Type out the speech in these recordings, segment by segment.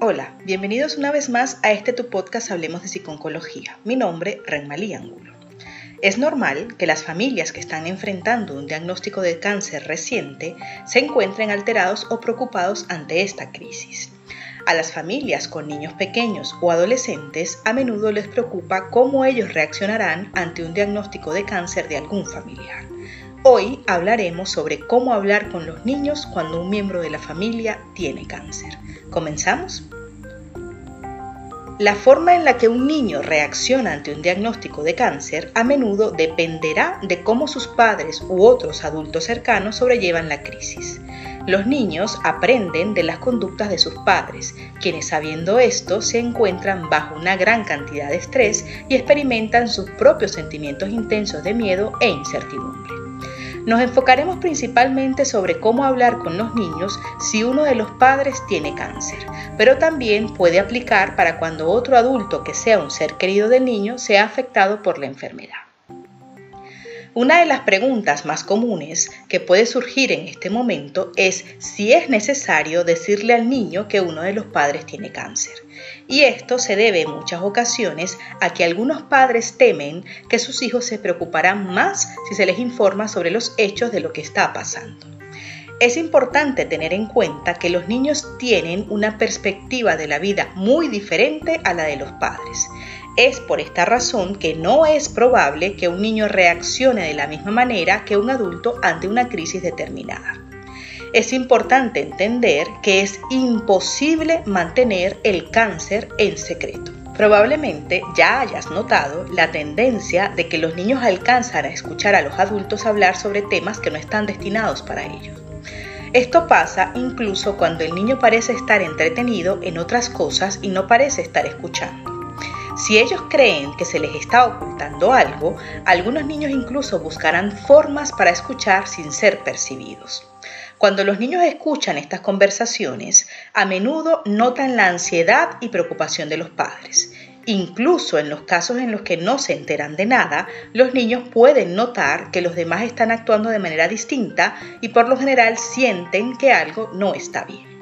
Hola, bienvenidos una vez más a este tu podcast Hablemos de Psiconcología. Mi nombre, Renmalí Angulo. Es normal que las familias que están enfrentando un diagnóstico de cáncer reciente se encuentren alterados o preocupados ante esta crisis. A las familias con niños pequeños o adolescentes a menudo les preocupa cómo ellos reaccionarán ante un diagnóstico de cáncer de algún familiar. Hoy hablaremos sobre cómo hablar con los niños cuando un miembro de la familia tiene cáncer. ¿Comenzamos? La forma en la que un niño reacciona ante un diagnóstico de cáncer a menudo dependerá de cómo sus padres u otros adultos cercanos sobrellevan la crisis. Los niños aprenden de las conductas de sus padres, quienes sabiendo esto se encuentran bajo una gran cantidad de estrés y experimentan sus propios sentimientos intensos de miedo e incertidumbre. Nos enfocaremos principalmente sobre cómo hablar con los niños si uno de los padres tiene cáncer, pero también puede aplicar para cuando otro adulto que sea un ser querido del niño sea afectado por la enfermedad. Una de las preguntas más comunes que puede surgir en este momento es si es necesario decirle al niño que uno de los padres tiene cáncer. Y esto se debe en muchas ocasiones a que algunos padres temen que sus hijos se preocuparán más si se les informa sobre los hechos de lo que está pasando. Es importante tener en cuenta que los niños tienen una perspectiva de la vida muy diferente a la de los padres es por esta razón que no es probable que un niño reaccione de la misma manera que un adulto ante una crisis determinada. Es importante entender que es imposible mantener el cáncer en secreto. Probablemente ya hayas notado la tendencia de que los niños alcanzan a escuchar a los adultos hablar sobre temas que no están destinados para ellos. Esto pasa incluso cuando el niño parece estar entretenido en otras cosas y no parece estar escuchando. Si ellos creen que se les está ocultando algo, algunos niños incluso buscarán formas para escuchar sin ser percibidos. Cuando los niños escuchan estas conversaciones, a menudo notan la ansiedad y preocupación de los padres. Incluso en los casos en los que no se enteran de nada, los niños pueden notar que los demás están actuando de manera distinta y por lo general sienten que algo no está bien.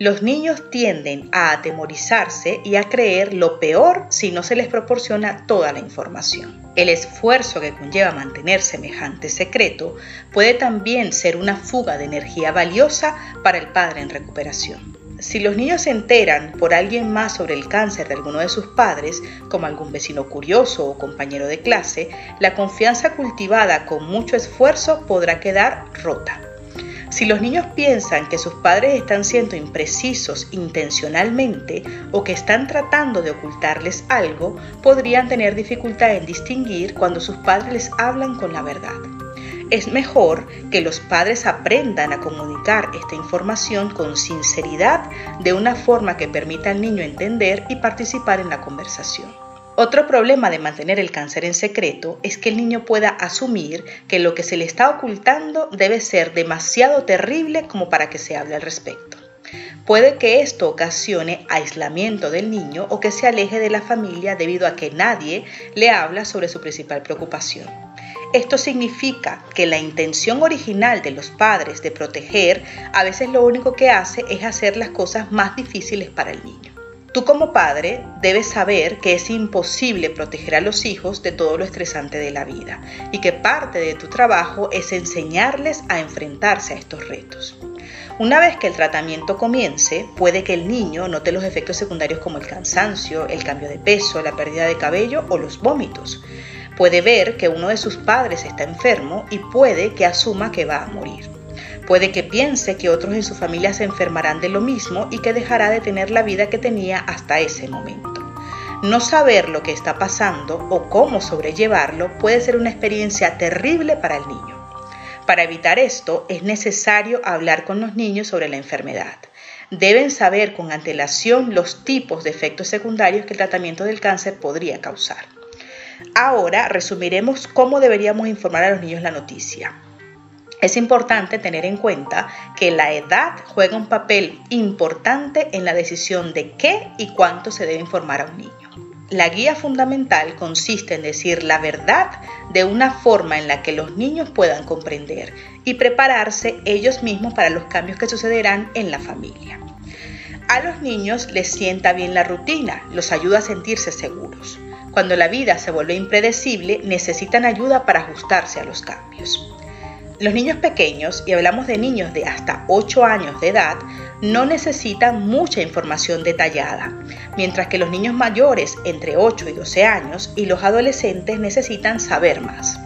Los niños tienden a atemorizarse y a creer lo peor si no se les proporciona toda la información. El esfuerzo que conlleva mantener semejante secreto puede también ser una fuga de energía valiosa para el padre en recuperación. Si los niños se enteran por alguien más sobre el cáncer de alguno de sus padres, como algún vecino curioso o compañero de clase, la confianza cultivada con mucho esfuerzo podrá quedar rota. Si los niños piensan que sus padres están siendo imprecisos intencionalmente o que están tratando de ocultarles algo, podrían tener dificultad en distinguir cuando sus padres les hablan con la verdad. Es mejor que los padres aprendan a comunicar esta información con sinceridad de una forma que permita al niño entender y participar en la conversación. Otro problema de mantener el cáncer en secreto es que el niño pueda asumir que lo que se le está ocultando debe ser demasiado terrible como para que se hable al respecto. Puede que esto ocasione aislamiento del niño o que se aleje de la familia debido a que nadie le habla sobre su principal preocupación. Esto significa que la intención original de los padres de proteger a veces lo único que hace es hacer las cosas más difíciles para el niño. Tú como padre debes saber que es imposible proteger a los hijos de todo lo estresante de la vida y que parte de tu trabajo es enseñarles a enfrentarse a estos retos. Una vez que el tratamiento comience, puede que el niño note los efectos secundarios como el cansancio, el cambio de peso, la pérdida de cabello o los vómitos. Puede ver que uno de sus padres está enfermo y puede que asuma que va a morir. Puede que piense que otros en su familia se enfermarán de lo mismo y que dejará de tener la vida que tenía hasta ese momento. No saber lo que está pasando o cómo sobrellevarlo puede ser una experiencia terrible para el niño. Para evitar esto es necesario hablar con los niños sobre la enfermedad. Deben saber con antelación los tipos de efectos secundarios que el tratamiento del cáncer podría causar. Ahora resumiremos cómo deberíamos informar a los niños la noticia. Es importante tener en cuenta que la edad juega un papel importante en la decisión de qué y cuánto se debe informar a un niño. La guía fundamental consiste en decir la verdad de una forma en la que los niños puedan comprender y prepararse ellos mismos para los cambios que sucederán en la familia. A los niños les sienta bien la rutina, los ayuda a sentirse seguros. Cuando la vida se vuelve impredecible, necesitan ayuda para ajustarse a los cambios. Los niños pequeños, y hablamos de niños de hasta 8 años de edad, no necesitan mucha información detallada, mientras que los niños mayores entre 8 y 12 años y los adolescentes necesitan saber más.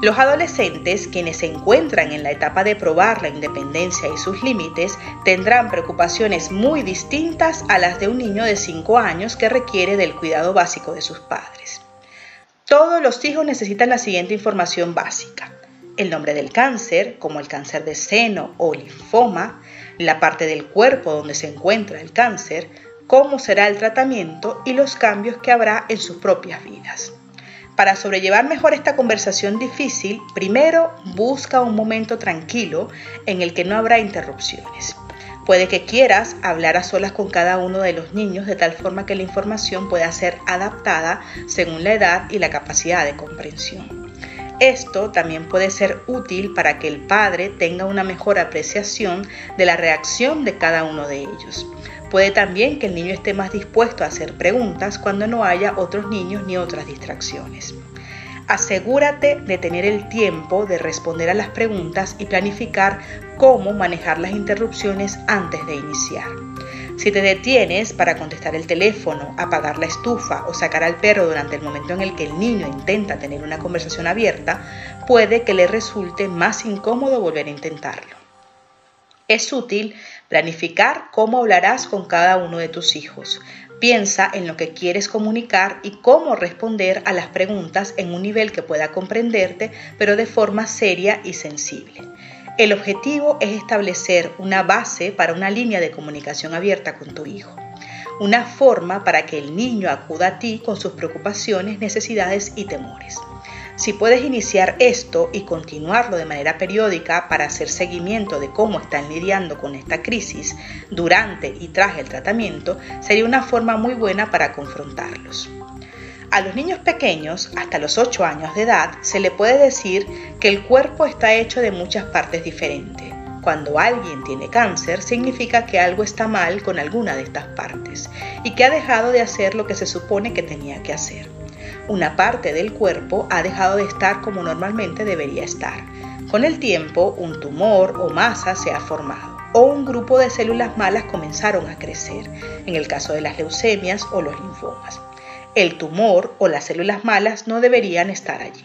Los adolescentes, quienes se encuentran en la etapa de probar la independencia y sus límites, tendrán preocupaciones muy distintas a las de un niño de 5 años que requiere del cuidado básico de sus padres. Todos los hijos necesitan la siguiente información básica. El nombre del cáncer, como el cáncer de seno o linfoma, la parte del cuerpo donde se encuentra el cáncer, cómo será el tratamiento y los cambios que habrá en sus propias vidas. Para sobrellevar mejor esta conversación difícil, primero busca un momento tranquilo en el que no habrá interrupciones. Puede que quieras hablar a solas con cada uno de los niños de tal forma que la información pueda ser adaptada según la edad y la capacidad de comprensión. Esto también puede ser útil para que el padre tenga una mejor apreciación de la reacción de cada uno de ellos. Puede también que el niño esté más dispuesto a hacer preguntas cuando no haya otros niños ni otras distracciones. Asegúrate de tener el tiempo de responder a las preguntas y planificar cómo manejar las interrupciones antes de iniciar. Si te detienes para contestar el teléfono, apagar la estufa o sacar al perro durante el momento en el que el niño intenta tener una conversación abierta, puede que le resulte más incómodo volver a intentarlo. Es útil Planificar cómo hablarás con cada uno de tus hijos. Piensa en lo que quieres comunicar y cómo responder a las preguntas en un nivel que pueda comprenderte, pero de forma seria y sensible. El objetivo es establecer una base para una línea de comunicación abierta con tu hijo. Una forma para que el niño acuda a ti con sus preocupaciones, necesidades y temores. Si puedes iniciar esto y continuarlo de manera periódica para hacer seguimiento de cómo están lidiando con esta crisis durante y tras el tratamiento, sería una forma muy buena para confrontarlos. A los niños pequeños, hasta los 8 años de edad, se le puede decir que el cuerpo está hecho de muchas partes diferentes. Cuando alguien tiene cáncer, significa que algo está mal con alguna de estas partes y que ha dejado de hacer lo que se supone que tenía que hacer una parte del cuerpo ha dejado de estar como normalmente debería estar. Con el tiempo, un tumor o masa se ha formado o un grupo de células malas comenzaron a crecer, en el caso de las leucemias o los linfomas. El tumor o las células malas no deberían estar allí.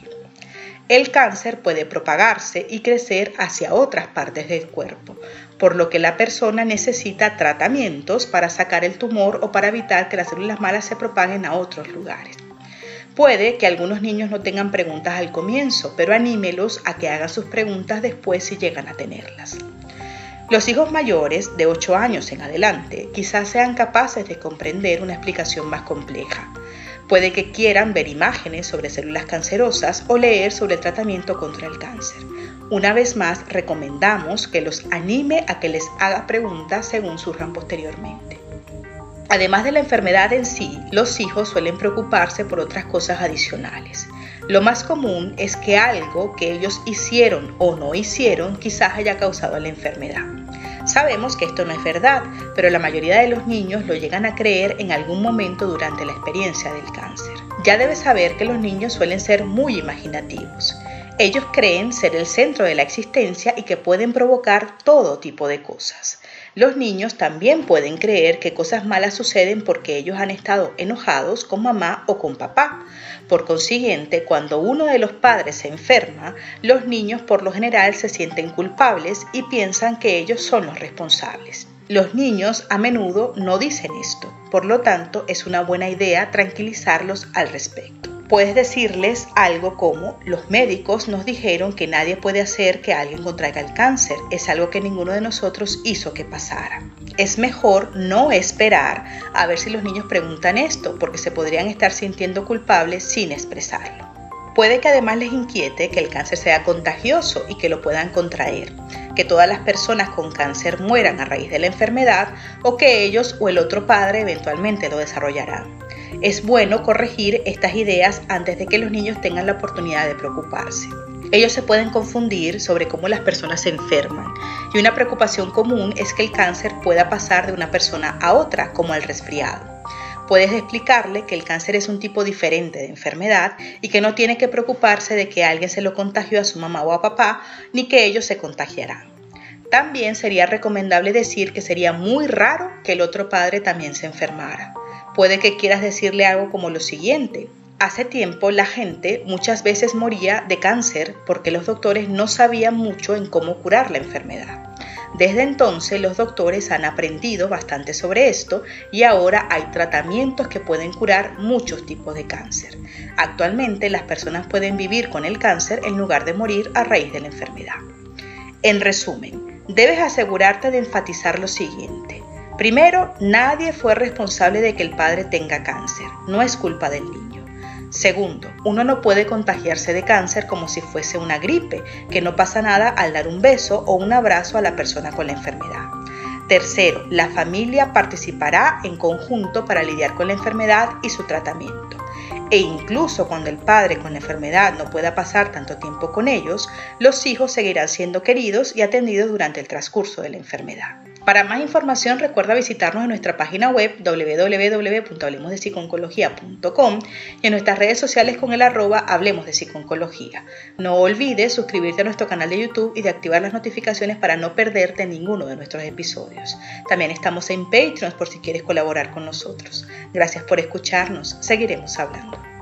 El cáncer puede propagarse y crecer hacia otras partes del cuerpo, por lo que la persona necesita tratamientos para sacar el tumor o para evitar que las células malas se propaguen a otros lugares. Puede que algunos niños no tengan preguntas al comienzo, pero anímelos a que hagan sus preguntas después si llegan a tenerlas. Los hijos mayores, de 8 años en adelante, quizás sean capaces de comprender una explicación más compleja. Puede que quieran ver imágenes sobre células cancerosas o leer sobre el tratamiento contra el cáncer. Una vez más, recomendamos que los anime a que les haga preguntas según surjan posteriormente. Además de la enfermedad en sí, los hijos suelen preocuparse por otras cosas adicionales. Lo más común es que algo que ellos hicieron o no hicieron quizás haya causado la enfermedad. Sabemos que esto no es verdad, pero la mayoría de los niños lo llegan a creer en algún momento durante la experiencia del cáncer. Ya debes saber que los niños suelen ser muy imaginativos. Ellos creen ser el centro de la existencia y que pueden provocar todo tipo de cosas. Los niños también pueden creer que cosas malas suceden porque ellos han estado enojados con mamá o con papá. Por consiguiente, cuando uno de los padres se enferma, los niños por lo general se sienten culpables y piensan que ellos son los responsables. Los niños a menudo no dicen esto, por lo tanto es una buena idea tranquilizarlos al respecto. Puedes decirles algo como, los médicos nos dijeron que nadie puede hacer que alguien contraiga el cáncer, es algo que ninguno de nosotros hizo que pasara. Es mejor no esperar a ver si los niños preguntan esto, porque se podrían estar sintiendo culpables sin expresarlo. Puede que además les inquiete que el cáncer sea contagioso y que lo puedan contraer, que todas las personas con cáncer mueran a raíz de la enfermedad o que ellos o el otro padre eventualmente lo desarrollarán. Es bueno corregir estas ideas antes de que los niños tengan la oportunidad de preocuparse. Ellos se pueden confundir sobre cómo las personas se enferman y una preocupación común es que el cáncer pueda pasar de una persona a otra, como el resfriado. Puedes explicarle que el cáncer es un tipo diferente de enfermedad y que no tiene que preocuparse de que alguien se lo contagió a su mamá o a papá, ni que ellos se contagiarán. También sería recomendable decir que sería muy raro que el otro padre también se enfermara. Puede que quieras decirle algo como lo siguiente. Hace tiempo la gente muchas veces moría de cáncer porque los doctores no sabían mucho en cómo curar la enfermedad. Desde entonces los doctores han aprendido bastante sobre esto y ahora hay tratamientos que pueden curar muchos tipos de cáncer. Actualmente las personas pueden vivir con el cáncer en lugar de morir a raíz de la enfermedad. En resumen, debes asegurarte de enfatizar lo siguiente. Primero, nadie fue responsable de que el padre tenga cáncer, no es culpa del niño. Segundo, uno no puede contagiarse de cáncer como si fuese una gripe, que no pasa nada al dar un beso o un abrazo a la persona con la enfermedad. Tercero, la familia participará en conjunto para lidiar con la enfermedad y su tratamiento e incluso cuando el padre con la enfermedad no pueda pasar tanto tiempo con ellos, los hijos seguirán siendo queridos y atendidos durante el transcurso de la enfermedad. Para más información recuerda visitarnos en nuestra página web www.hablemosdepsiconcología.com y en nuestras redes sociales con el arroba Hablemos de Psiconcología. No olvides suscribirte a nuestro canal de YouTube y de activar las notificaciones para no perderte ninguno de nuestros episodios. También estamos en Patreon por si quieres colaborar con nosotros. Gracias por escucharnos. Seguiremos hablando.